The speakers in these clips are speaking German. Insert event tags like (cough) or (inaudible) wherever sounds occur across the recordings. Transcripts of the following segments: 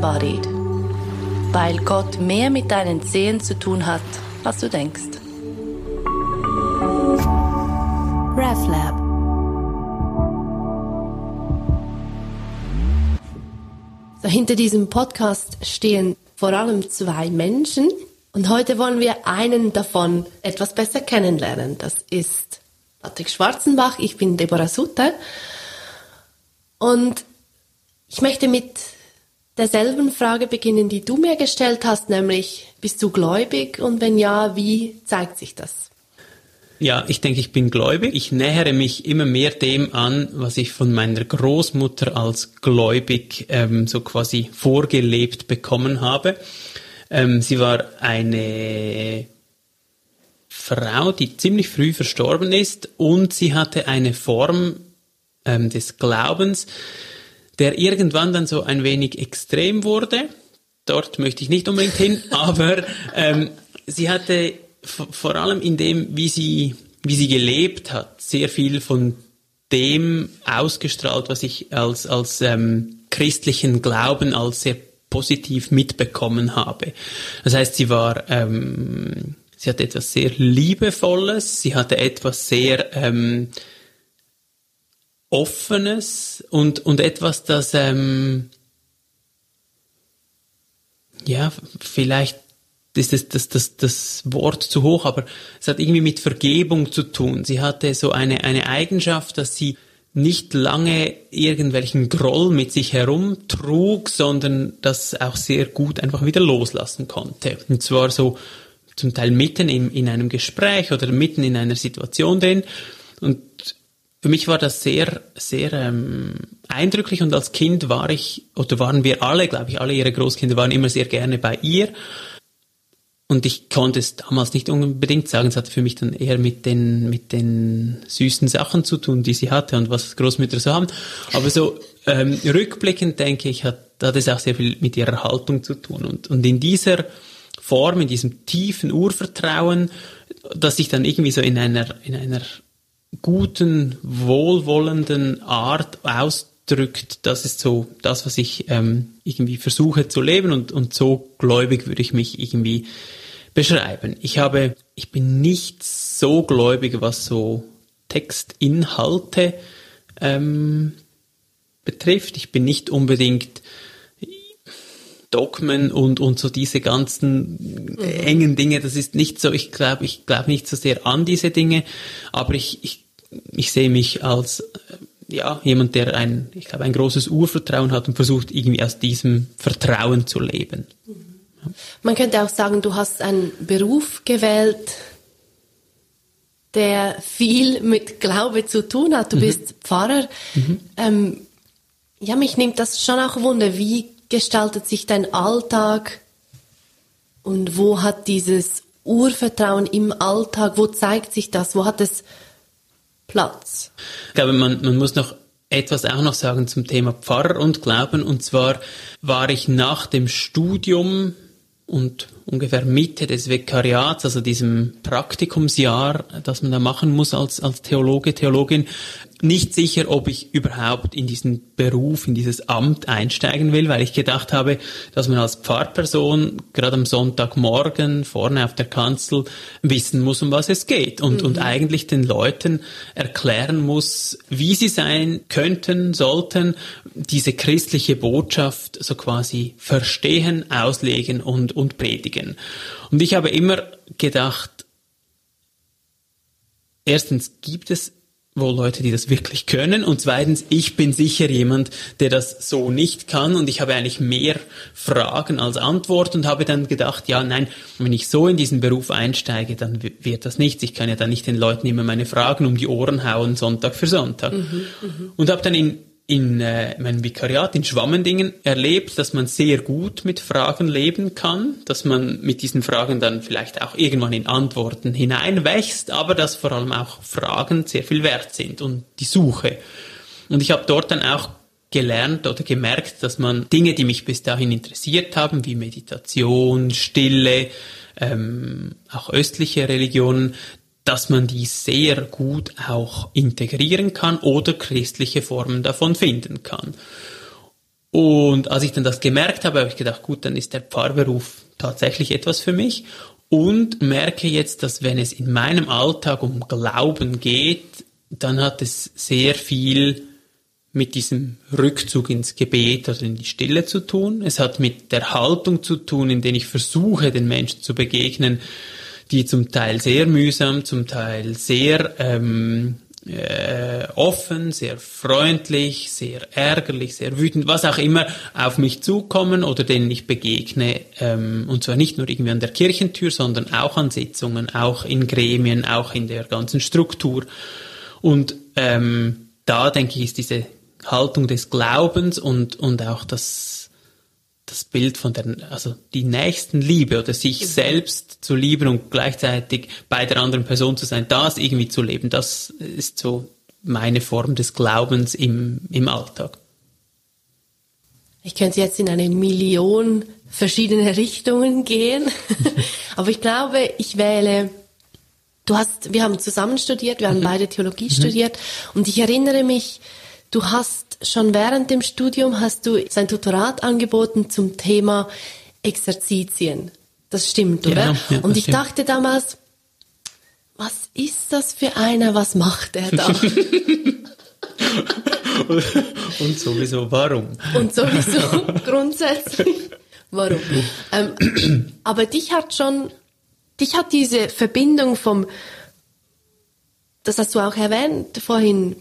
Disembodied, weil Gott mehr mit deinen Zehen zu tun hat, als du denkst. RefLab so, Hinter diesem Podcast stehen vor allem zwei Menschen. Und heute wollen wir einen davon etwas besser kennenlernen. Das ist Patrick Schwarzenbach, ich bin Deborah Sutter. Und ich möchte mit derselben Frage beginnen, die du mir gestellt hast, nämlich bist du gläubig und wenn ja, wie zeigt sich das? Ja, ich denke, ich bin gläubig. Ich nähere mich immer mehr dem an, was ich von meiner Großmutter als gläubig ähm, so quasi vorgelebt bekommen habe. Ähm, sie war eine Frau, die ziemlich früh verstorben ist und sie hatte eine Form ähm, des Glaubens, der irgendwann dann so ein wenig extrem wurde. Dort möchte ich nicht unbedingt hin, (laughs) aber ähm, sie hatte vor allem in dem, wie sie, wie sie gelebt hat, sehr viel von dem ausgestrahlt, was ich als, als ähm, christlichen Glauben als sehr positiv mitbekommen habe. Das heißt, sie war, ähm, sie hatte etwas sehr Liebevolles, sie hatte etwas sehr ähm, Offenes und, und etwas, das, ähm, ja, vielleicht ist das, das, das, das Wort zu hoch, aber es hat irgendwie mit Vergebung zu tun. Sie hatte so eine, eine Eigenschaft, dass sie nicht lange irgendwelchen Groll mit sich herumtrug, sondern das auch sehr gut einfach wieder loslassen konnte. Und zwar so zum Teil mitten in, in einem Gespräch oder mitten in einer Situation drin. Für mich war das sehr, sehr ähm, eindrücklich und als Kind war ich, oder waren wir alle, glaube ich, alle ihre Großkinder waren immer sehr gerne bei ihr. Und ich konnte es damals nicht unbedingt sagen. Es hatte für mich dann eher mit den, mit den süßen Sachen zu tun, die sie hatte und was Großmütter so haben. Aber so ähm, rückblickend denke ich, hat, hat es auch sehr viel mit ihrer Haltung zu tun. Und, und in dieser Form, in diesem tiefen Urvertrauen, dass sich dann irgendwie so in einer, in einer guten, wohlwollenden Art ausdrückt. Das ist so das, was ich ähm, irgendwie versuche zu leben und, und so gläubig würde ich mich irgendwie beschreiben. Ich habe, ich bin nicht so gläubig, was so Textinhalte ähm, betrifft. Ich bin nicht unbedingt Dogmen und, und so diese ganzen mhm. engen Dinge, das ist nicht so, ich glaube, ich glaube nicht so sehr an diese Dinge, aber ich, ich, ich sehe mich als, äh, ja, jemand, der ein, ich glaube, ein großes Urvertrauen hat und versucht irgendwie aus diesem Vertrauen zu leben. Mhm. Man könnte auch sagen, du hast einen Beruf gewählt, der viel mit Glaube zu tun hat. Du mhm. bist Pfarrer. Mhm. Ähm, ja, mich nimmt das schon auch Wunder. Wie gestaltet sich dein Alltag und wo hat dieses Urvertrauen im Alltag, wo zeigt sich das, wo hat es Platz? Ich glaube, man, man muss noch etwas auch noch sagen zum Thema Pfarrer und Glauben. Und zwar war ich nach dem Studium und ungefähr Mitte des Vikariats, also diesem Praktikumsjahr, das man da machen muss als, als Theologe, Theologin, nicht sicher, ob ich überhaupt in diesen Beruf, in dieses Amt einsteigen will, weil ich gedacht habe, dass man als Pfarrperson gerade am Sonntagmorgen vorne auf der Kanzel wissen muss, um was es geht und, mhm. und eigentlich den Leuten erklären muss, wie sie sein könnten, sollten, diese christliche Botschaft so quasi verstehen, auslegen und, und predigen. Und ich habe immer gedacht, erstens gibt es wohl Leute, die das wirklich können. Und zweitens, ich bin sicher jemand, der das so nicht kann. Und ich habe eigentlich mehr Fragen als Antworten und habe dann gedacht, ja, nein, wenn ich so in diesen Beruf einsteige, dann wird das nichts. Ich kann ja dann nicht den Leuten immer meine Fragen um die Ohren hauen, Sonntag für Sonntag. Mhm, mh. Und habe dann in in äh, meinem Vikariat in Schwammendingen erlebt, dass man sehr gut mit Fragen leben kann, dass man mit diesen Fragen dann vielleicht auch irgendwann in Antworten hineinwächst, aber dass vor allem auch Fragen sehr viel wert sind und die Suche. Und ich habe dort dann auch gelernt oder gemerkt, dass man Dinge, die mich bis dahin interessiert haben, wie Meditation, Stille, ähm, auch östliche Religionen, dass man die sehr gut auch integrieren kann oder christliche Formen davon finden kann. Und als ich dann das gemerkt habe, habe ich gedacht, gut, dann ist der Pfarrberuf tatsächlich etwas für mich und merke jetzt, dass wenn es in meinem Alltag um Glauben geht, dann hat es sehr viel mit diesem Rückzug ins Gebet oder in die Stille zu tun. Es hat mit der Haltung zu tun, in der ich versuche, den Menschen zu begegnen, die zum Teil sehr mühsam, zum Teil sehr ähm, äh, offen, sehr freundlich, sehr ärgerlich, sehr wütend, was auch immer auf mich zukommen oder denen ich begegne. Ähm, und zwar nicht nur irgendwie an der Kirchentür, sondern auch an Sitzungen, auch in Gremien, auch in der ganzen Struktur. Und ähm, da denke ich, ist diese Haltung des Glaubens und, und auch das das Bild von der, also die nächsten Liebe oder sich genau. selbst zu lieben und gleichzeitig bei der anderen Person zu sein, das irgendwie zu leben, das ist so meine Form des Glaubens im, im Alltag. Ich könnte jetzt in eine Million verschiedene Richtungen gehen, (laughs) aber ich glaube, ich wähle, du hast, wir haben zusammen studiert, wir haben mhm. beide Theologie mhm. studiert und ich erinnere mich, du hast schon während dem Studium hast du sein Tutorat angeboten zum Thema Exerzitien. Das stimmt, oder? Ja, ja, und ich stimmt. dachte damals, was ist das für einer? Was macht er da? (laughs) und sowieso warum? Und sowieso (laughs) grundsätzlich warum? Ähm, aber dich hat schon, dich hat diese Verbindung vom, das hast du auch erwähnt vorhin,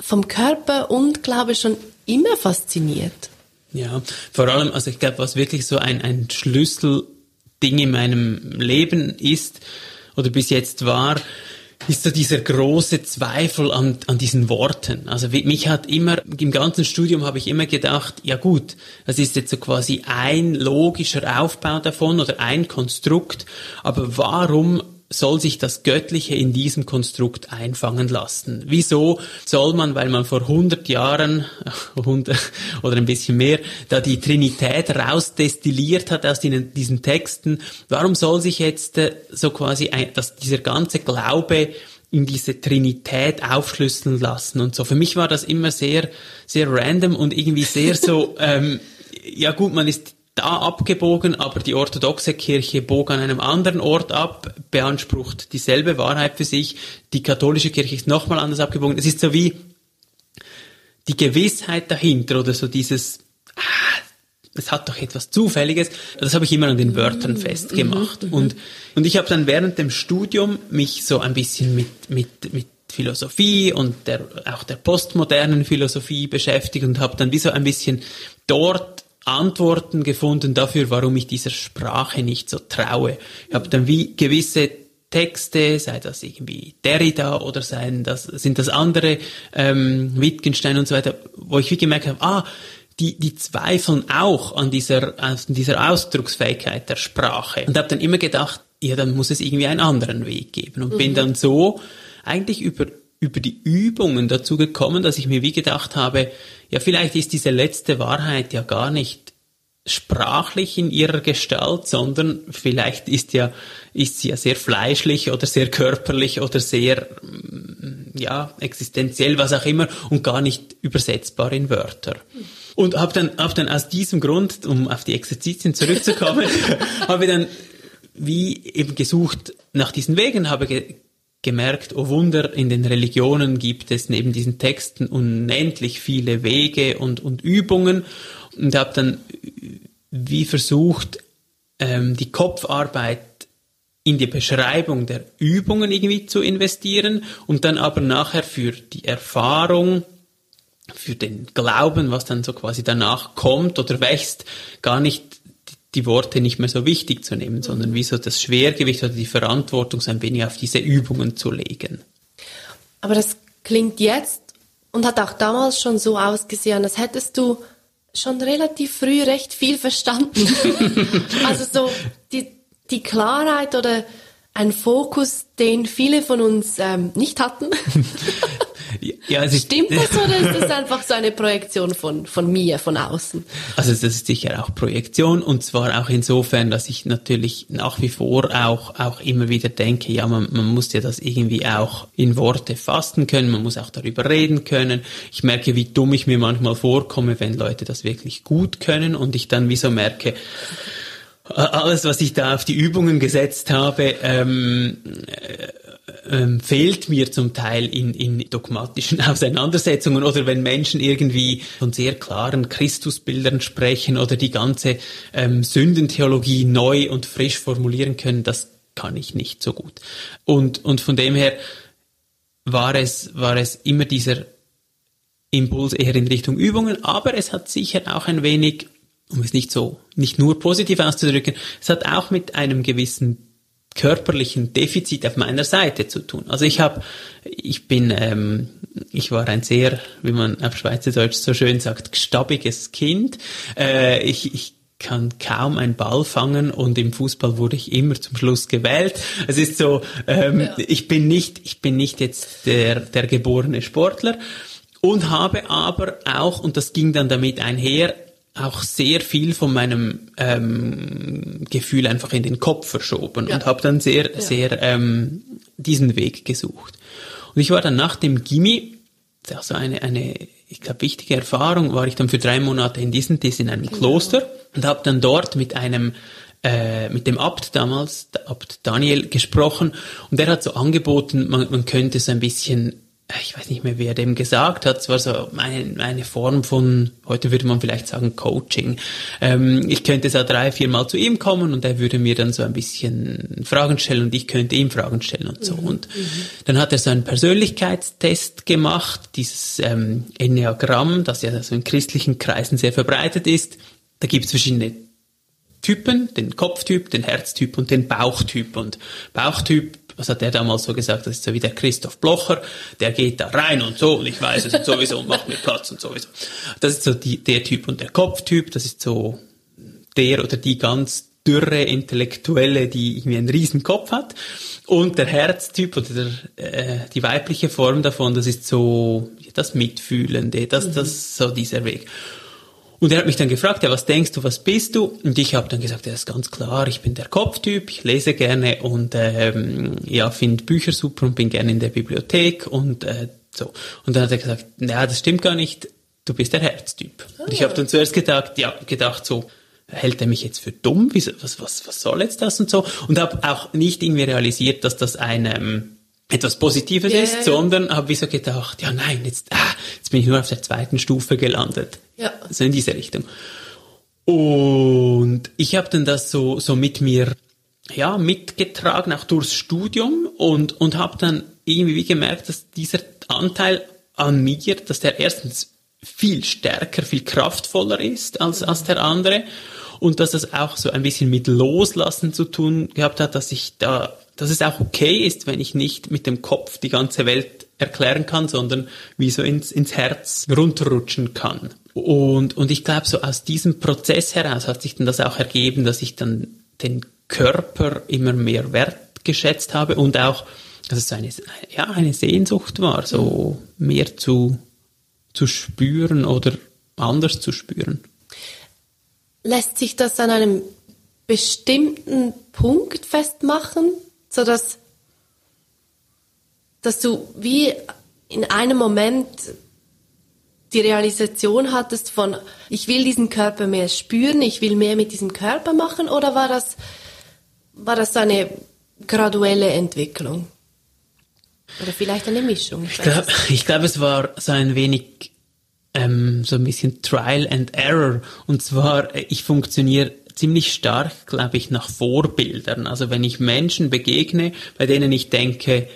vom Körper und Glaube schon immer fasziniert. Ja, vor allem, also ich glaube, was wirklich so ein, ein Schlüsselding in meinem Leben ist oder bis jetzt war, ist so dieser große Zweifel an, an diesen Worten. Also mich hat immer, im ganzen Studium habe ich immer gedacht, ja gut, das ist jetzt so quasi ein logischer Aufbau davon oder ein Konstrukt, aber warum soll sich das Göttliche in diesem Konstrukt einfangen lassen. Wieso soll man, weil man vor 100 Jahren 100, oder ein bisschen mehr, da die Trinität rausdestilliert hat aus den, diesen Texten, warum soll sich jetzt äh, so quasi ein, dass dieser ganze Glaube in diese Trinität aufschlüsseln lassen und so. Für mich war das immer sehr, sehr random und irgendwie sehr so, (laughs) ähm, ja gut, man ist da abgebogen, aber die orthodoxe Kirche bog an einem anderen Ort ab, beansprucht dieselbe Wahrheit für sich. Die katholische Kirche ist nochmal anders abgebogen. Es ist so wie die Gewissheit dahinter oder so dieses, ah, es hat doch etwas Zufälliges. Das habe ich immer an den Wörtern mhm. festgemacht. Mhm. Und, und ich habe dann während dem Studium mich so ein bisschen mit, mit, mit Philosophie und der, auch der postmodernen Philosophie beschäftigt und habe dann wie so ein bisschen dort Antworten gefunden dafür, warum ich dieser Sprache nicht so traue. Ich habe dann wie gewisse Texte, sei das irgendwie Derrida oder seien das, sind das andere, ähm, Wittgenstein und so weiter, wo ich wie gemerkt habe, ah, die, die zweifeln auch an dieser, an dieser Ausdrucksfähigkeit der Sprache. Und habe dann immer gedacht, ja, dann muss es irgendwie einen anderen Weg geben. Und mhm. bin dann so eigentlich über über die Übungen dazu gekommen, dass ich mir wie gedacht habe, ja, vielleicht ist diese letzte Wahrheit ja gar nicht sprachlich in ihrer Gestalt, sondern vielleicht ist ja, ist sie ja sehr fleischlich oder sehr körperlich oder sehr, mm, ja, existenziell, was auch immer und gar nicht übersetzbar in Wörter. Und habe dann, hab dann aus diesem Grund, um auf die Exerzitien zurückzukommen, (laughs) habe dann wie eben gesucht nach diesen Wegen, habe gemerkt, oh Wunder, in den Religionen gibt es neben diesen Texten unendlich viele Wege und, und Übungen. Und habe dann wie versucht, ähm, die Kopfarbeit in die Beschreibung der Übungen irgendwie zu investieren und dann aber nachher für die Erfahrung, für den Glauben, was dann so quasi danach kommt oder wächst, gar nicht die Worte nicht mehr so wichtig zu nehmen, sondern wie so das Schwergewicht oder die Verantwortung so ein wenig auf diese Übungen zu legen. Aber das klingt jetzt und hat auch damals schon so ausgesehen, als hättest du schon relativ früh recht viel verstanden. (laughs) also so die, die Klarheit oder ein Fokus, den viele von uns ähm, nicht hatten. (laughs) Ja, ist- Stimmt das oder ist das einfach so eine Projektion von, von mir, von außen? Also das ist sicher auch Projektion und zwar auch insofern, dass ich natürlich nach wie vor auch, auch immer wieder denke, ja, man, man muss ja das irgendwie auch in Worte fassen können, man muss auch darüber reden können. Ich merke, wie dumm ich mir manchmal vorkomme, wenn Leute das wirklich gut können und ich dann wie so merke, alles, was ich da auf die Übungen gesetzt habe, ähm, ähm, fehlt mir zum Teil in, in dogmatischen (laughs) Auseinandersetzungen oder wenn Menschen irgendwie von sehr klaren Christusbildern sprechen oder die ganze ähm, Sündentheologie neu und frisch formulieren können, das kann ich nicht so gut. Und, und von dem her war es, war es immer dieser Impuls eher in Richtung Übungen, aber es hat sicher auch ein wenig, um es nicht so, nicht nur positiv auszudrücken, es hat auch mit einem gewissen körperlichen Defizit auf meiner Seite zu tun. Also ich habe, ich bin, ähm, ich war ein sehr, wie man auf Schweizerdeutsch so schön sagt, gestabiges Kind. Äh, ich, ich kann kaum einen Ball fangen und im Fußball wurde ich immer zum Schluss gewählt. Es ist so, ähm, Ja. ich bin nicht, ich bin nicht jetzt der, der geborene Sportler und habe aber auch, und das ging dann damit einher, auch sehr viel von meinem ähm, Gefühl einfach in den Kopf verschoben Ja. und habe dann sehr, sehr ähm, diesen Weg gesucht. Und ich war dann nach dem Gimmi, also eine, eine ich glaube, wichtige Erfahrung, war ich dann für drei Monate in Disentis in einem Kloster und habe dann dort mit einem äh, mit dem Abt damals, der Abt Daniel, gesprochen und der hat so angeboten, man, man könnte so ein bisschen ich weiß nicht mehr, wer dem gesagt hat, es war so eine, eine Form von, heute würde man vielleicht sagen, Coaching. Ähm, ich könnte so drei, vier Mal zu ihm kommen und er würde mir dann so ein bisschen Fragen stellen und ich könnte ihm Fragen stellen und so. Und dann hat er so einen Persönlichkeitstest gemacht, dieses ähm, Enneagramm, das ja so in christlichen Kreisen sehr verbreitet ist. Da gibt es verschiedene Typen, den Kopftyp, den Herztyp und den Bauchtyp. Und Bauchtyp, was hat der damals so gesagt, das ist so wie der Christoph Blocher, der geht da rein und so und ich weiß es und sowieso und macht mir Platz und sowieso. Das ist so die, der Typ und der Kopftyp, das ist so der oder die ganz dürre Intellektuelle, die irgendwie einen riesen Kopf hat. Und der Herztyp oder der, äh, die weibliche Form davon, das ist so das Mitfühlende, das, das so dieser Weg. Und er hat mich dann gefragt, ja, was denkst du, was bist du? Und ich habe dann gesagt, ja, ist ganz klar, ich bin der Kopftyp, ich lese gerne und ähm, ja, finde Bücher super und bin gerne in der Bibliothek und äh, so. Und dann hat er gesagt, na, das stimmt gar nicht, du bist der Herztyp. Und ich habe dann zuerst gedacht, ja, gedacht so, hält er mich jetzt für dumm? Was, was, was soll jetzt das und so? Und habe auch nicht irgendwie realisiert, dass das ein ähm, etwas Positives Ja, ist, ja, sondern habe wie so gedacht, ja nein, jetzt, ah, jetzt bin ich nur auf der zweiten Stufe gelandet. Ja. So in diese Richtung. Und ich habe dann das so, so mit mir ja, mitgetragen, auch durchs Studium und, und habe dann irgendwie wie gemerkt, dass dieser Anteil an mir, dass der erstens viel stärker, viel kraftvoller ist als, als der andere und dass das auch so ein bisschen mit Loslassen zu tun gehabt hat, dass ich da, dass es auch okay ist, wenn ich nicht mit dem Kopf die ganze Welt erklären kann, sondern wie so ins, ins Herz runterrutschen kann. Und, und ich glaube, so aus diesem Prozess heraus hat sich dann das auch ergeben, dass ich dann den Körper immer mehr wertgeschätzt habe und auch, dass es so eine, ja, eine Sehnsucht war, so mehr zu, zu spüren oder anders zu spüren. Lässt sich das an einem bestimmten Punkt festmachen, so dass, dass du wie in einem Moment die Realisation hattest von, ich will diesen Körper mehr spüren, ich will mehr mit diesem Körper machen, oder war das, war das eine graduelle Entwicklung? Oder vielleicht eine Mischung? Ich glaube, ich glaub, es war so ein wenig ähm, so ein bisschen Trial and Error. Und zwar, äh, ich funktioniere ziemlich stark, glaube ich, nach Vorbildern. Also wenn ich Menschen begegne, bei denen ich denke,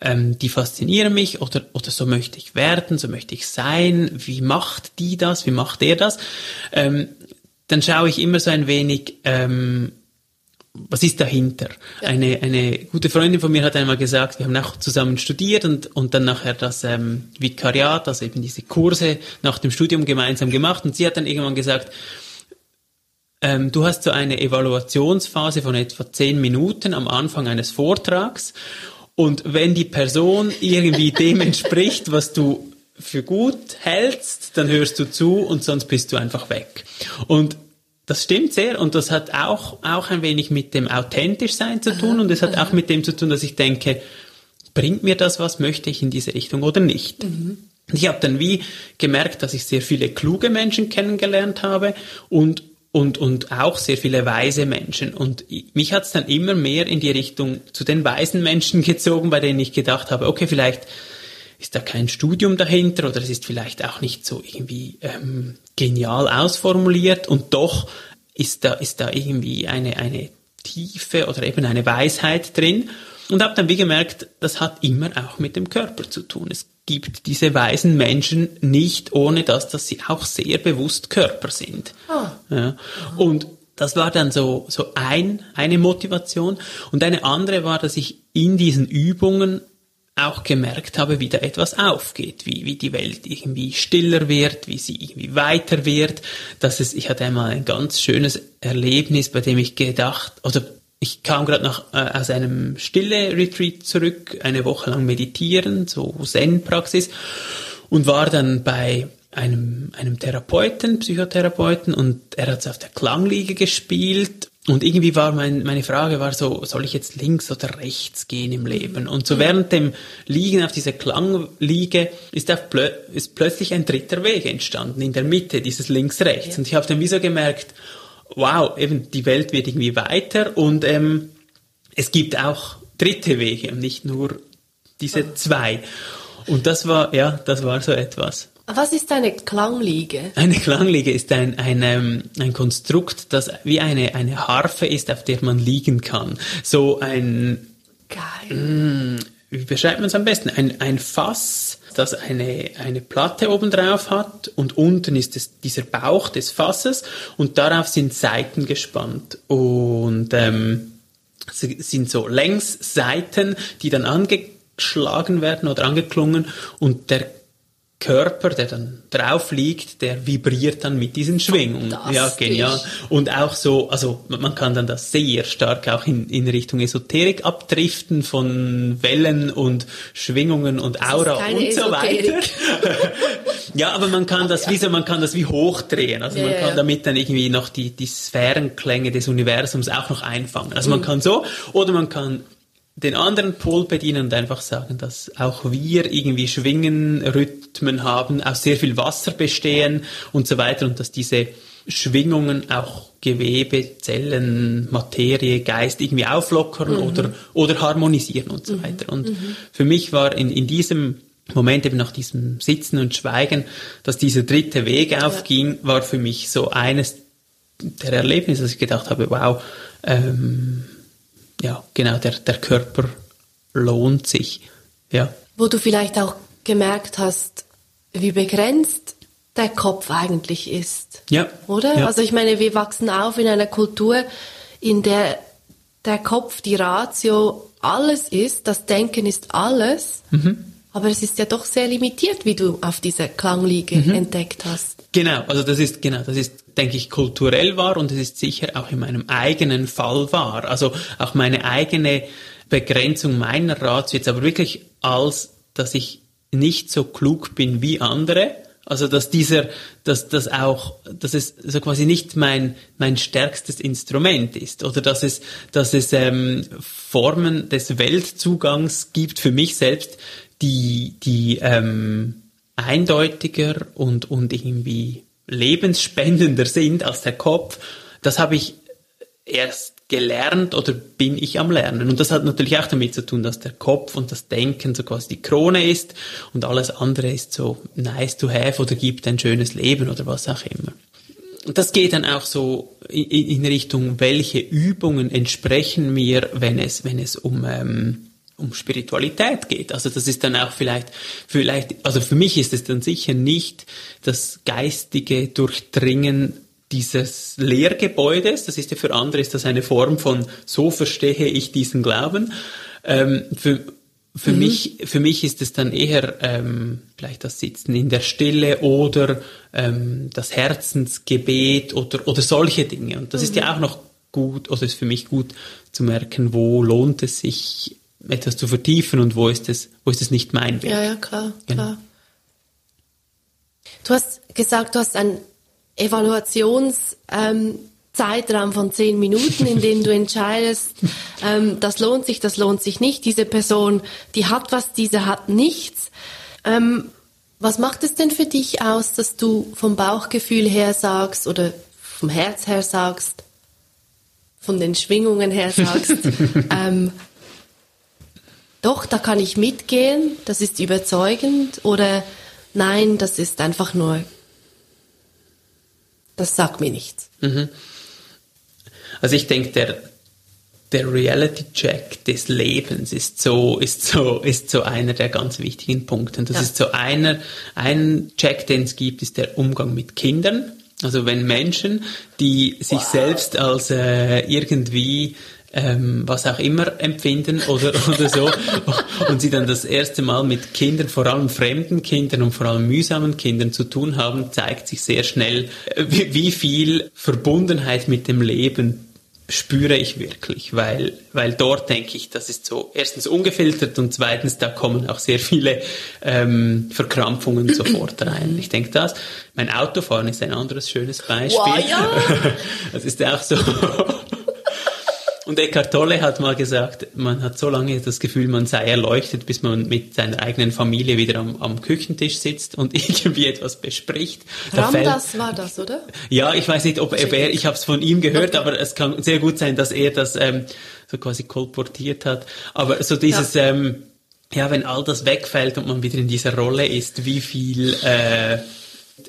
ähm, die faszinieren mich oder, oder so möchte ich werden, so möchte ich sein, wie macht die das, wie macht der das, ähm, dann schaue ich immer so ein wenig, ähm, was ist dahinter? Eine, eine gute Freundin von mir hat einmal gesagt, wir haben auch zusammen studiert und, und dann nachher das ähm, Vikariat, also eben diese Kurse nach dem Studium gemeinsam gemacht und sie hat dann irgendwann gesagt, ähm, du hast so eine Evaluationsphase von etwa zehn Minuten am Anfang eines Vortrags und wenn die Person irgendwie (laughs) dem entspricht, was du für gut hältst, dann hörst du zu und sonst bist du einfach weg. Und das stimmt sehr und das hat auch, auch ein wenig mit dem authentisch sein zu tun und es hat auch mit dem zu tun, dass ich denke, bringt mir das was, möchte ich in diese Richtung oder nicht. Mhm. Ich habe dann wie gemerkt, dass ich sehr viele kluge Menschen kennengelernt habe und und, und auch sehr viele weise Menschen. Und mich hat es dann immer mehr in die Richtung zu den weisen Menschen (laughs) gezogen, bei denen ich gedacht habe, okay, vielleicht ist da kein Studium dahinter oder es ist vielleicht auch nicht so irgendwie ähm, genial ausformuliert und doch ist da, ist da irgendwie eine, eine Tiefe oder eben eine Weisheit drin. Und habe dann wie gemerkt, das hat immer auch mit dem Körper zu tun. Es gibt diese weisen Menschen nicht, ohne dass, dass sie auch sehr bewusst Körper sind. Oh. Ja. Und das war dann so, so ein, eine Motivation. Und eine andere war, dass ich in diesen Übungen auch gemerkt habe, wie da etwas aufgeht, wie, wie die Welt irgendwie stiller wird, wie sie irgendwie weiter wird, dass es, ich hatte einmal ein ganz schönes Erlebnis, bei dem ich gedacht, oder ich kam gerade nach äh, aus einem Stille-Retreat zurück, eine Woche lang meditieren, so Zen-Praxis, und war dann bei einem, einem Therapeuten, Psychotherapeuten, und er hat es auf der Klangliege gespielt. Und irgendwie war mein, meine Frage war so, soll ich jetzt links oder rechts gehen im Leben? Und so während dem Liegen auf dieser Klangliege ist, auf plö ist plötzlich ein dritter Weg entstanden, in der Mitte dieses links-rechts. Ja. Und ich habe dann wie so gemerkt, wow, eben die Welt wird irgendwie weiter und ähm, es gibt auch dritte Wege und nicht nur diese zwei. Und das war, ja, das war so etwas. Was ist eine Klangliege? Eine Klangliege ist ein, ein, ähm, ein Konstrukt, das wie eine, eine Harfe ist, auf der man liegen kann. So ein... Geil. Mm, wie beschreibt man es am besten? Ein, ein Fass, das eine, eine Platte oben drauf hat und unten ist es dieser Bauch des Fasses und darauf sind Seiten gespannt und ähm, sind so Längsseiten, die dann angeschlagen werden oder angeklungen und der Körper, der dann drauf liegt, der vibriert dann mit diesen Schwingungen. Ja, genial. Und auch so, also man kann dann das sehr stark auch in, in Richtung Esoterik abdriften von Wellen und Schwingungen und Aura und so weiter. (laughs) ja, aber man kann das wie so, man kann das wie hochdrehen. Also ja, man kann ja. damit dann irgendwie noch die, die Sphärenklänge des Universums auch noch einfangen. Also man mhm. kann so, oder man kann den anderen Pol bedienen und einfach sagen, dass auch wir irgendwie Schwingen, Rhythmen haben, aus sehr viel Wasser bestehen und so weiter und dass diese Schwingungen auch Gewebe, Zellen, Materie, Geist irgendwie auflockern mhm. oder, oder harmonisieren und so mhm. weiter. Und mhm. für mich war in, in diesem Moment eben nach diesem Sitzen und Schweigen, dass dieser dritte Weg aufging, war für mich so eines der Erlebnisse, dass ich gedacht habe, wow, ähm, ja, genau, der, der Körper lohnt sich. Ja. Wo du vielleicht auch gemerkt hast, wie begrenzt der Kopf eigentlich ist. Ja. Oder? Ja. Also ich meine, wir wachsen auf in einer Kultur, in der der Kopf, die Ratio alles ist, das Denken ist alles. Mhm. Aber es ist ja doch sehr limitiert, wie du auf dieser Klangliege mhm. entdeckt hast. Genau, also das ist genau, das ist, denke ich, kulturell wahr und es ist sicher auch in meinem eigenen Fall wahr. Also auch meine eigene Begrenzung meiner Ratio jetzt aber wirklich als, dass ich nicht so klug bin wie andere. Also dass dieser, dass das auch, dass es so quasi nicht mein mein stärkstes Instrument ist oder dass es, dass es ähm, Formen des Weltzugangs gibt für mich selbst, die, die ähm, eindeutiger und, und irgendwie lebensspendender sind als der Kopf, das habe ich erst gelernt oder bin ich am Lernen. Und das hat natürlich auch damit zu tun, dass der Kopf und das Denken so quasi die Krone ist und alles andere ist so nice to have oder gibt ein schönes Leben oder was auch immer. Und das geht dann auch so in, in Richtung, welche Übungen entsprechen mir, wenn es, wenn es um ähm, um Spiritualität geht. Also das ist dann auch vielleicht, vielleicht, also für mich ist es dann sicher nicht das geistige Durchdringen dieses Lehrgebäudes. Das ist ja für andere ist das eine Form von so verstehe ich diesen Glauben. Ähm, für für mhm. mich für mich ist es dann eher ähm, vielleicht das Sitzen in der Stille oder ähm, das Herzensgebet oder oder solche Dinge. Und das mhm. ist ja mhm. auch noch gut oder ist für mich gut zu merken, wo lohnt es sich etwas zu vertiefen und wo ist es, wo ist es nicht mein Weg. Ja, ja, klar, genau. klar. Du hast gesagt, du hast einen Evaluationszeitraum ähm, von zehn Minuten, in dem du entscheidest, (laughs) ähm, das lohnt sich, das lohnt sich nicht. Diese Person, die hat was, diese hat nichts. Ähm, was macht es denn für dich aus, dass du vom Bauchgefühl her sagst oder vom Herz her sagst, von den Schwingungen her sagst, (laughs) ähm, doch, da kann ich mitgehen, das ist überzeugend oder nein, das ist einfach nur, das sagt mir nichts. Mhm. Also ich denke, der, der Reality-Check des Lebens ist so, ist so, ist so einer der ganz wichtigen Punkte. Und das ja. ist so einer, ein Check, den es gibt, ist der Umgang mit Kindern. Also wenn Menschen, die sich wow. selbst als äh, irgendwie ähm, was auch immer empfinden oder, (laughs) oder so. und sie dann das erste Mal mit Kindern, vor allem fremden Kindern und vor allem mühsamen Kindern zu tun haben, zeigt sich sehr schnell, äh, wie, wie viel Verbundenheit mit dem Leben spüre ich wirklich, weil, weil dort denke ich, das ist so erstens ungefiltert und zweitens, da kommen auch sehr viele ähm, Verkrampfungen (clears throat) sofort rein. Ich denke das. Mein Autofahren ist ein anderes schönes Beispiel. Wow, ja. (laughs) Das ist auch so. Und Eckhart Tolle hat mal gesagt, man hat so lange das Gefühl, man sei erleuchtet, bis man mit seiner eigenen Familie wieder am, am Küchentisch sitzt und (laughs) irgendwie etwas bespricht. Da Ramdas war das, oder? Ja, ich weiß nicht, ob, ob er, ich habe es von ihm gehört, okay. aber es kann sehr gut sein, dass er das ähm, so quasi kolportiert hat. Aber so dieses, ja. ähm, ja, wenn all das wegfällt und man wieder in dieser Rolle ist, wie viel, äh,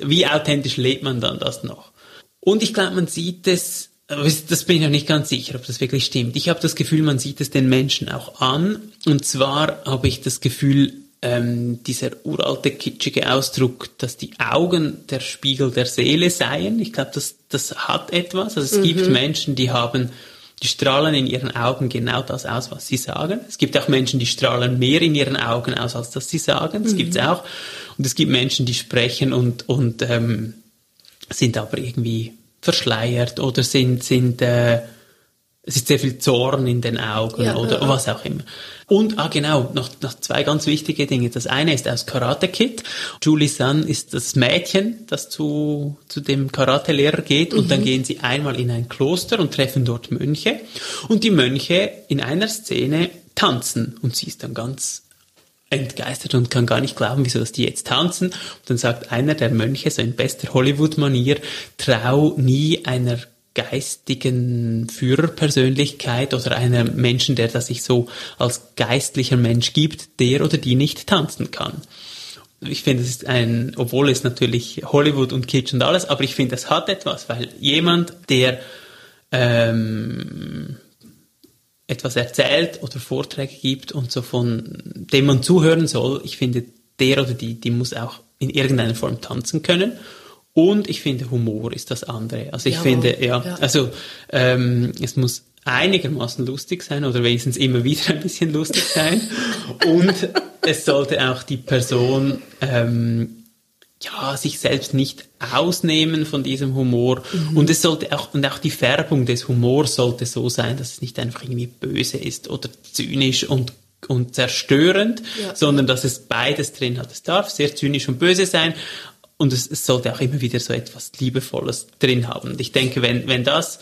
wie authentisch lebt man dann das noch? Und ich glaube, man sieht es das bin ich noch nicht ganz sicher, ob das wirklich stimmt. Ich habe das Gefühl, man sieht es den Menschen auch an. Und zwar habe ich das Gefühl, ähm, dieser uralte kitschige Ausdruck, dass die Augen der Spiegel der Seele seien. Ich glaube, das, das hat etwas. Also es mhm. gibt Menschen, die haben, die strahlen in ihren Augen genau das aus, was sie sagen. Es gibt auch Menschen, die strahlen mehr in ihren Augen aus, als dass sie sagen. Das mhm. gibt's auch. Und es gibt Menschen, die sprechen und, und ähm, sind aber irgendwie verschleiert oder sind, sind äh, es ist sehr viel Zorn in den Augen ja, oder ja. was auch immer. Und, ah genau, noch, noch zwei ganz wichtige Dinge. Das eine ist aus Karate Kid. Julie Sun ist das Mädchen, das zu, zu dem Karate-Lehrer geht und mhm. dann gehen sie einmal in ein Kloster und treffen dort Mönche. Und die Mönche in einer Szene tanzen und sie ist dann ganz entgeistert und kann gar nicht glauben, wieso dass die jetzt tanzen. Und dann sagt einer der Mönche, so in bester Hollywood-Manier, trau nie einer geistigen Führerpersönlichkeit oder einer Menschen, der das sich so als geistlicher Mensch gibt, der oder die nicht tanzen kann. Ich finde, es ist ein, obwohl es natürlich Hollywood und Kitsch und alles, aber ich finde, es hat etwas, weil jemand, der ähm, etwas erzählt oder Vorträge gibt und so von dem man zuhören soll, ich finde, der oder die, die muss auch in irgendeiner Form tanzen können. Und ich finde, Humor ist das andere. Also ich Jawohl, finde, ja, ja, also ähm, es muss einigermaßen lustig sein oder wenigstens immer wieder ein bisschen lustig sein. (laughs) und es sollte auch die Person ähm, ja, sich selbst nicht ausnehmen von diesem Humor. Mhm. Und es sollte auch, und auch die Färbung des Humors sollte so sein, dass es nicht einfach irgendwie böse ist oder zynisch und und zerstörend, ja. sondern dass es beides drin hat. Es darf sehr zynisch und böse sein und es, es sollte auch immer wieder so etwas Liebevolles drin haben. Und ich denke, wenn, wenn das,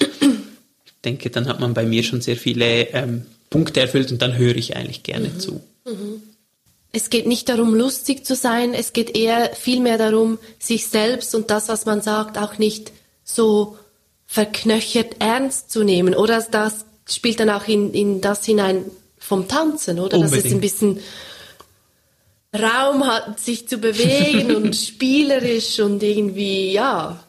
ich denke, dann hat man bei mir schon sehr viele ähm, Punkte erfüllt und dann höre ich eigentlich gerne mhm. zu. Mhm es geht nicht darum, lustig zu sein, es geht eher vielmehr darum, sich selbst und das, was man sagt, auch nicht so verknöchert ernst zu nehmen. Oder das spielt dann auch in, in das hinein vom Tanzen, oder? Unbedingt. Dass es ein bisschen Raum hat, sich zu bewegen (laughs) und spielerisch und irgendwie, ja,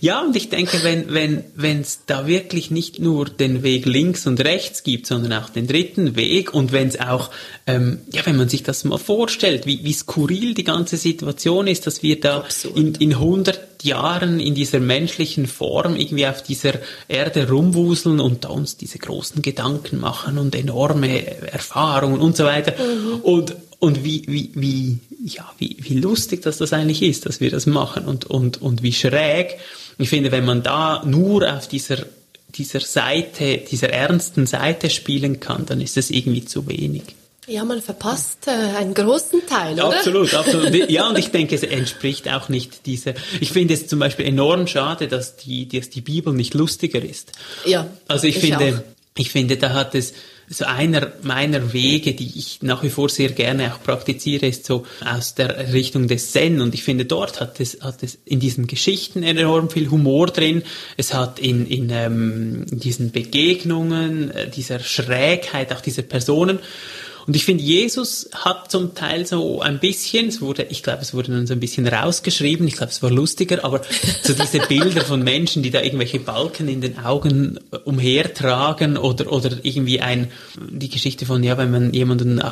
ja, und ich denke, wenn wenn wenn es da wirklich nicht nur den Weg links und rechts gibt, sondern auch den dritten Weg und wenn es auch, ähm, ja, wenn man sich das mal vorstellt, wie, wie skurril die ganze Situation ist, dass wir da in, in 100 Jahren in dieser menschlichen Form irgendwie auf dieser Erde rumwuseln und da uns diese großen Gedanken machen und enorme Erfahrungen und so weiter. Mhm. Und und wie, wie, wie, ja, wie, wie lustig dass das eigentlich ist, dass wir das machen und, und, und wie schräg. Ich finde, wenn man da nur auf dieser, dieser Seite, dieser ernsten Seite spielen kann, dann ist es irgendwie zu wenig. Ja, man verpasst äh, einen großen Teil, oder? Absolut, absolut. (laughs) Ja, und ich denke, es entspricht auch nicht dieser. Ich finde es zum Beispiel enorm schade, dass die, dass die Bibel nicht lustiger ist. Ja. Also ich, ich finde, auch. ich finde, da hat es so einer meiner Wege, die ich nach wie vor sehr gerne auch praktiziere, ist so aus der Richtung des Zen. Und ich finde, dort hat es, hat es in diesen Geschichten enorm viel Humor drin. Es hat in, in ähm, diesen Begegnungen, äh, dieser Schrägheit auch dieser Personen. Und ich finde, Jesus hat zum Teil so ein bisschen, es wurde, ich glaube, es wurde dann so ein bisschen rausgeschrieben, ich glaube, es war lustiger, aber so diese Bilder von Menschen, die da irgendwelche Balken in den Augen umhertragen oder, oder irgendwie ein, die Geschichte von, ja, wenn man jemanden äh,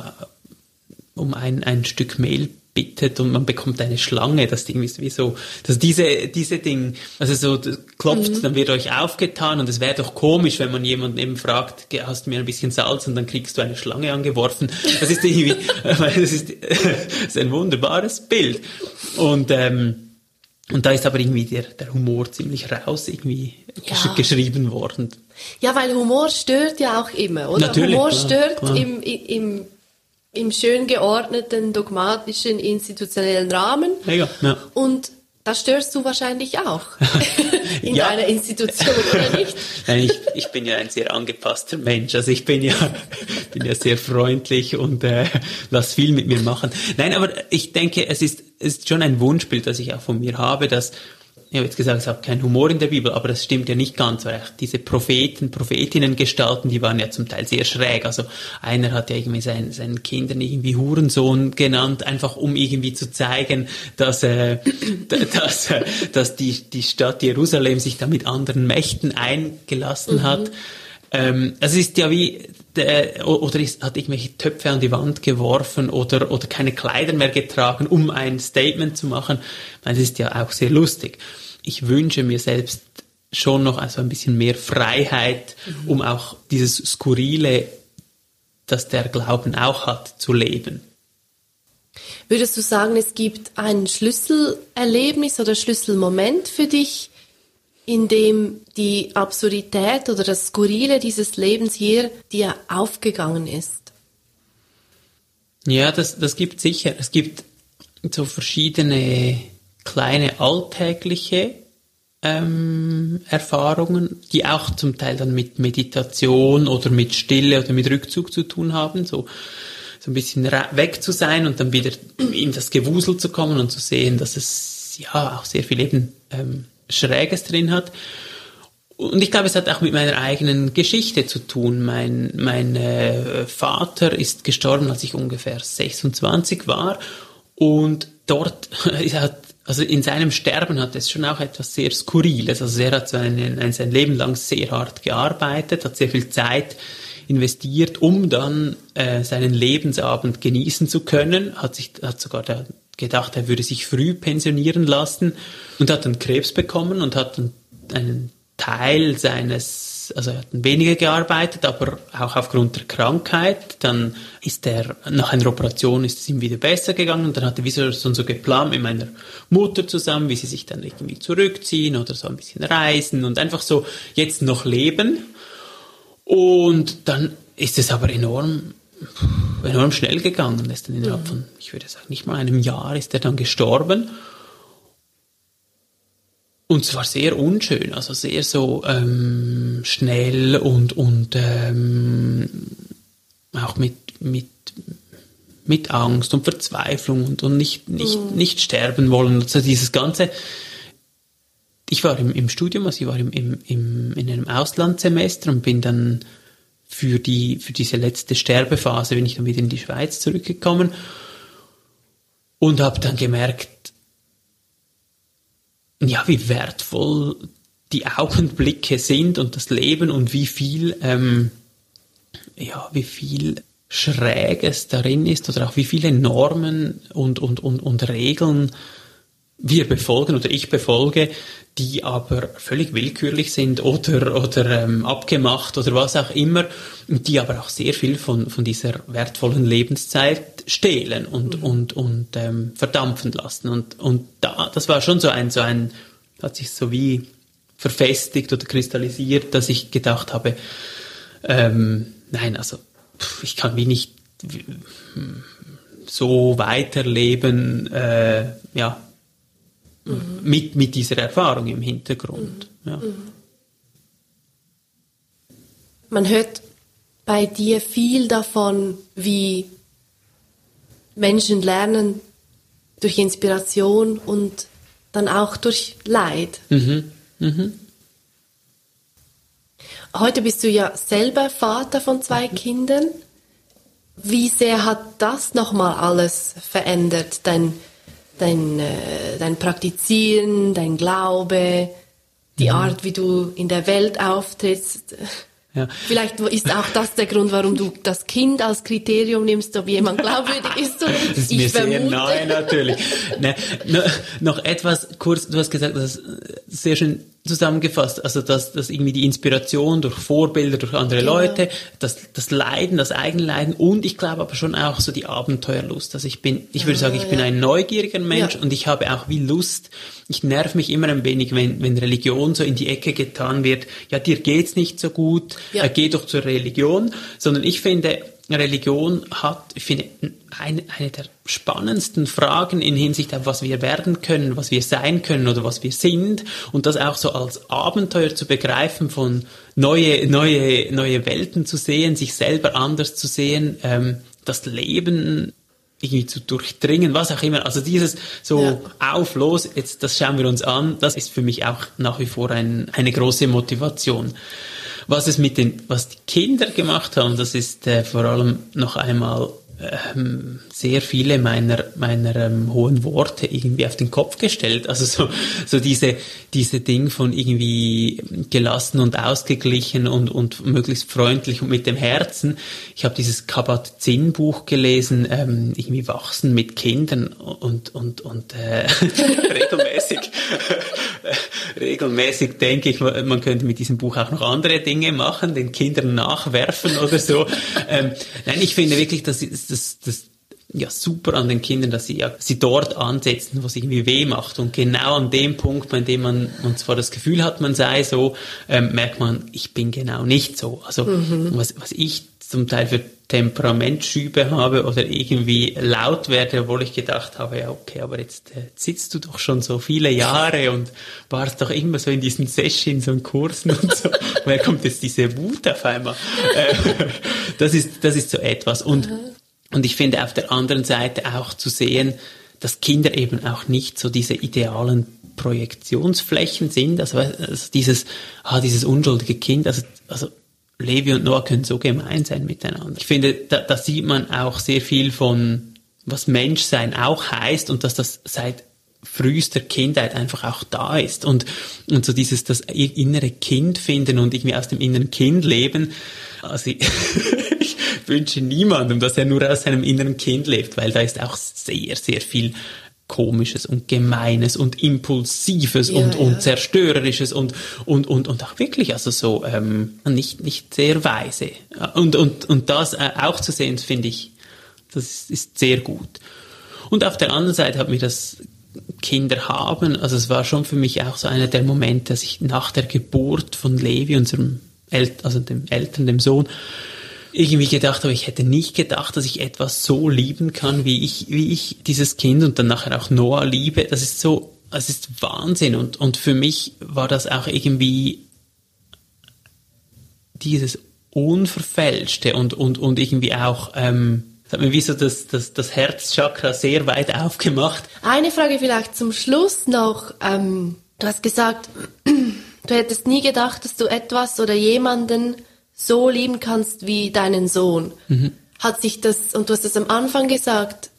um ein, ein Stück Mehl bittet und man bekommt eine Schlange, das Ding ist wie so, dass diese, diese Ding, also so klopft, Mhm. dann wird euch aufgetan und es wäre doch komisch, wenn man jemanden eben fragt, "Ge- hast du mir ein bisschen Salz und dann kriegst du eine Schlange angeworfen. Das ist irgendwie, (laughs) das ist, das (laughs) ist ein wunderbares Bild. Und, ähm, und da ist aber irgendwie der, der Humor ziemlich raus irgendwie Ja. geschrieben worden. Ja, weil Humor stört ja auch immer, oder? Natürlich, Humor klar, stört klar. Im, im, im schön geordneten, dogmatischen, institutionellen Rahmen. Ja, ja. Und da störst du wahrscheinlich auch (laughs) in Ja. deiner Institution, oder (laughs) nicht? Nein, ich, ich bin ja ein sehr angepasster Mensch. Also ich bin ja, (laughs) bin ja sehr freundlich und äh, lass viel mit mir machen. Nein, aber ich denke, es ist, es ist schon ein Wunschbild, das ich auch von mir habe, dass ich habe jetzt gesagt, es hat keinen Humor in der Bibel, aber das stimmt ja nicht ganz, weil auch diese Propheten, Prophetinnen gestalten, die waren ja zum Teil sehr schräg. Also einer hat ja irgendwie seinen, seinen Kindern irgendwie Hurensohn genannt, einfach um irgendwie zu zeigen, dass, äh, (clears throat) dass, äh, dass die, die Stadt Jerusalem sich da mit anderen Mächten eingelassen hat. Ähm, es ist ja wie, der, oder ist, hat irgendwelche Töpfe an die Wand geworfen oder, oder keine Kleider mehr getragen, um ein Statement zu machen. Das ist ja auch sehr lustig. Ich wünsche mir selbst schon noch also ein bisschen mehr Freiheit, um auch dieses Skurrile, das der Glauben auch hat, zu leben. Würdest du sagen, es gibt ein Schlüsselerlebnis oder Schlüsselmoment für dich, in dem die Absurdität oder das Skurrile dieses Lebens hier dir aufgegangen ist? Ja, das, das gibt sicher. Es gibt so verschiedene kleine alltägliche ähm, Erfahrungen, die auch zum Teil dann mit Meditation oder mit Stille oder mit Rückzug zu tun haben. So, so ein bisschen weg zu sein und dann wieder in das Gewusel zu kommen und zu sehen, dass es ja auch sehr viel eben ähm, Schräges drin hat. Und ich glaube, es hat auch mit meiner eigenen Geschichte zu tun. Mein, mein äh, Vater ist gestorben, als ich ungefähr 26 war. Und dort, (laughs) hat, also in seinem Sterben hat es schon auch etwas sehr Skurriles. Also er hat so ein, ein, sein Leben lang sehr hart gearbeitet, hat sehr viel Zeit investiert, um dann äh, seinen Lebensabend genießen zu können. Hat sich, hat sogar da gedacht, er würde sich früh pensionieren lassen und hat dann Krebs bekommen und hat dann einen Teil seines, also er hat weniger gearbeitet, aber auch aufgrund der Krankheit. Dann ist er, nach einer Operation ist es ihm wieder besser gegangen und dann hat er wie so, so geplant mit meiner Mutter zusammen, wie sie sich dann irgendwie zurückziehen oder so ein bisschen reisen und einfach so jetzt noch leben. Und dann ist es aber enorm, enorm schnell gegangen. Ist dann innerhalb von, ich würde sagen, nicht mal einem Jahr ist er dann gestorben. Und zwar sehr unschön, also sehr so ähm, schnell und, und ähm, auch mit, mit, mit Angst und Verzweiflung und, und nicht, nicht, nicht sterben wollen. Also dieses ganze, ich war im, im Studium, also ich war im, im, im, in einem Auslandssemester und bin dann für die, für diese letzte Sterbephase bin ich dann wieder in die Schweiz zurückgekommen und habe dann gemerkt, ja, wie wertvoll die Augenblicke sind und das Leben und wie viel, ähm, ja, wie viel Schräges darin ist oder auch wie viele Normen und, und, und, und Regeln wir befolgen oder ich befolge, die aber völlig willkürlich sind oder, oder ähm, abgemacht oder was auch immer, die aber auch sehr viel von, von dieser wertvollen Lebenszeit stehlen und, und, und ähm, verdampfen lassen. Und, und da, das war schon so ein, so ein, hat sich so wie verfestigt oder kristallisiert, dass ich gedacht habe, ähm, nein, also pff, ich kann wie nicht so weiterleben, äh, ja, mhm. mit, mit dieser Erfahrung im Hintergrund. Mhm. Ja. Man hört bei dir viel davon, wie Menschen lernen durch Inspiration und dann auch durch Leid. Mhm. Mhm. Heute bist du ja selber Vater von zwei mhm. Kindern. Wie sehr hat das nochmal alles verändert? Dein, dein, äh, dein Praktizieren, dein Glaube, die mhm. Art, wie du in der Welt auftrittst? Ja. Vielleicht ist auch das der Grund, warum du das Kind als Kriterium nimmst, ob jemand (laughs) glaubwürdig ist. Oder das ist mir vermute. sehr nahe, natürlich. ne, noch etwas kurz, du hast gesagt, das ist sehr schön zusammengefasst, also dass, dass irgendwie die Inspiration durch Vorbilder, durch andere genau. Leute, das, das Leiden, das Eigenleiden und ich glaube aber schon auch so die Abenteuerlust. Also ich bin, ich würde ah, sagen, ich ja. bin ein neugieriger Mensch ja. und ich habe auch wie Lust, ich nerv mich immer ein wenig, wenn, wenn Religion so in die Ecke getan wird, ja, dir geht's nicht so gut, ja. äh, geh doch zur Religion, sondern ich finde, Religion hat, ich finde, eine, eine der spannendsten Fragen in Hinsicht auf was wir werden können, was wir sein können oder was wir sind und das auch so als Abenteuer zu begreifen, von neue, neue, neue Welten zu sehen, sich selber anders zu sehen, ähm, das Leben irgendwie zu durchdringen, was auch immer. Also dieses so ja. auf, los, jetzt das schauen wir uns an, das ist für mich auch nach wie vor ein, eine große Motivation. Was es mit den, was die Kinder gemacht haben, das ist äh, vor allem noch einmal ähm, sehr viele meiner meiner ähm, hohen Worte irgendwie auf den Kopf gestellt. Also so so diese diese Ding von irgendwie gelassen und ausgeglichen und und möglichst freundlich und mit dem Herzen. Ich habe dieses Kabat-Zinn Buch gelesen, ähm, irgendwie wachsen mit Kindern und und und äh, (laughs) regelmäßig (laughs) regelmäßig denke ich, man könnte mit diesem Buch auch noch andere Dinge machen, den Kindern nachwerfen oder so. ähm, nein, ich finde wirklich, dass das, das ja super an den Kindern, dass sie ja sie dort ansetzen, wo es irgendwie weh macht und genau an dem Punkt, bei dem man, man zwar das Gefühl hat, man sei so, ähm, merkt man, ich bin genau nicht so. Also mhm. was, was ich zum Teil für Temperamentschübe habe oder irgendwie laut werde, obwohl ich gedacht habe, ja okay, aber jetzt äh, sitzt du doch schon so viele Jahre und warst doch immer so in diesen Sessions und Kursen und so. (laughs) Woher kommt jetzt diese Wut auf einmal? Äh, (laughs) das ist das ist so etwas und mhm. Und ich finde auf der anderen Seite auch zu sehen, dass Kinder eben auch nicht so diese idealen Projektionsflächen sind, also, also dieses ah dieses unschuldige Kind, also also Levi und Noah können so gemein sein miteinander. Ich finde, da, da sieht man auch sehr viel von, was Menschsein auch heißt und dass das seit frühester Kindheit einfach auch da ist und, und so dieses, das innere Kind finden und irgendwie aus dem inneren Kind leben. Also (laughs) ich, wünsche niemandem, dass er nur aus seinem inneren Kind lebt, weil da ist auch sehr, sehr viel Komisches und Gemeines und Impulsives ja, und, ja. und Zerstörerisches und, und, und, und auch wirklich, also so ähm, nicht, nicht sehr weise. Und, und, und das äh, auch zu sehen, finde ich, das ist sehr gut. Und auf der anderen Seite hat mir das Kinder haben, also es war schon für mich auch so einer der Momente, dass ich nach der Geburt von Levi, unserem El also dem Eltern, dem Sohn, irgendwie gedacht habe, ich hätte nicht gedacht, dass ich etwas so lieben kann, wie ich, wie ich dieses Kind und dann nachher auch Noah liebe. Das ist so, es ist Wahnsinn und, und für mich war das auch irgendwie dieses Unverfälschte und, und, und irgendwie auch, ähm, das hat mir wie so das, das, das Herzchakra sehr weit aufgemacht. Eine Frage vielleicht zum Schluss noch. Ähm, du hast gesagt, du hättest nie gedacht, dass du etwas oder jemanden so lieben kannst wie deinen Sohn. Mhm. Hat sich das, und du hast es am Anfang gesagt,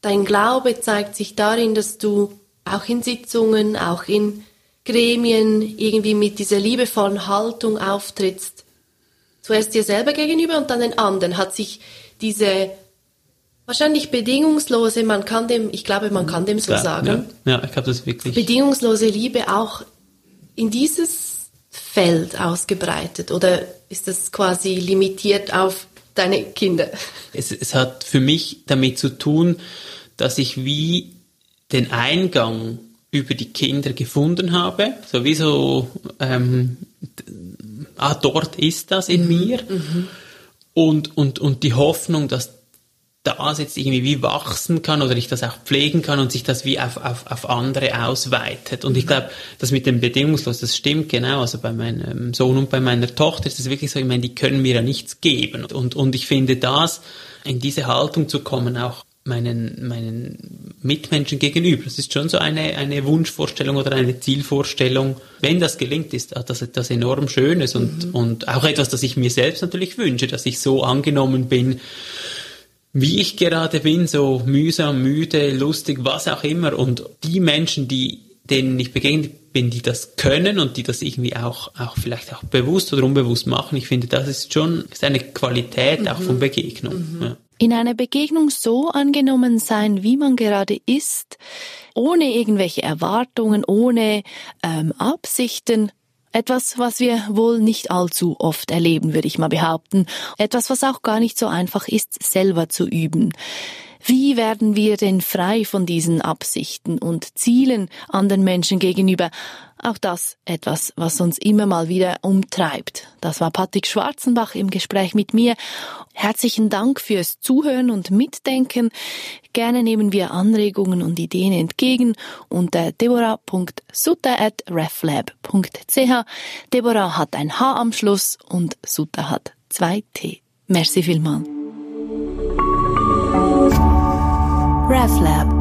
dein Glaube zeigt sich darin, dass du auch in Sitzungen, auch in Gremien irgendwie mit dieser liebevollen Haltung auftrittst. Zuerst dir selber gegenüber und dann den anderen. Hat sich diese wahrscheinlich bedingungslose, man kann dem, ich glaube, man kann dem so ja, sagen. Ja, ja ich glaube, das wirklich. Bedingungslose Liebe auch in dieses Feld ausgebreitet oder ist das quasi limitiert auf deine Kinder? Es, es hat für mich damit zu tun, dass ich wie den Eingang über die Kinder gefunden habe, sowieso ähm, ah, dort ist das in mhm. mir mhm. und, und, und die Hoffnung, dass das jetzt irgendwie wie wachsen kann oder ich das auch pflegen kann und sich das wie auf, auf, auf andere ausweitet. Und ich glaube, das mit dem bedingungslos, das stimmt genau. Also bei meinem Sohn und bei meiner Tochter ist es wirklich so, ich meine, die können mir ja nichts geben. Und, und ich finde das, in diese Haltung zu kommen, auch meinen, meinen Mitmenschen gegenüber. Das ist schon so eine, eine Wunschvorstellung oder eine Zielvorstellung. Wenn das gelingt, ist das etwas enorm Schönes und, mhm. und auch etwas, das ich mir selbst natürlich wünsche, dass ich so angenommen bin, wie ich gerade bin, so mühsam, müde, lustig, was auch immer. Und die Menschen, die, denen ich begegnet bin, die das können und die das irgendwie auch, auch vielleicht auch bewusst oder unbewusst machen, ich finde, das ist schon ist eine Qualität mhm. auch von Begegnung. Mhm. Ja. In einer Begegnung so angenommen sein, wie man gerade ist, ohne irgendwelche Erwartungen, ohne ähm, Absichten, etwas, was wir wohl nicht allzu oft erleben, würde ich mal behaupten. Etwas, was auch gar nicht so einfach ist, selber zu üben. Wie werden wir denn frei von diesen Absichten und Zielen anderen Menschen gegenüber? Auch das etwas, was uns immer mal wieder umtreibt. Das war Patrick Schwarzenbach im Gespräch mit mir. Herzlichen Dank fürs Zuhören und Mitdenken. Gerne nehmen wir Anregungen und Ideen entgegen unter deborah.sutter.reflab.ch. Deborah hat ein H am Schluss und Sutter hat zwei T. Merci vielmals. RefLab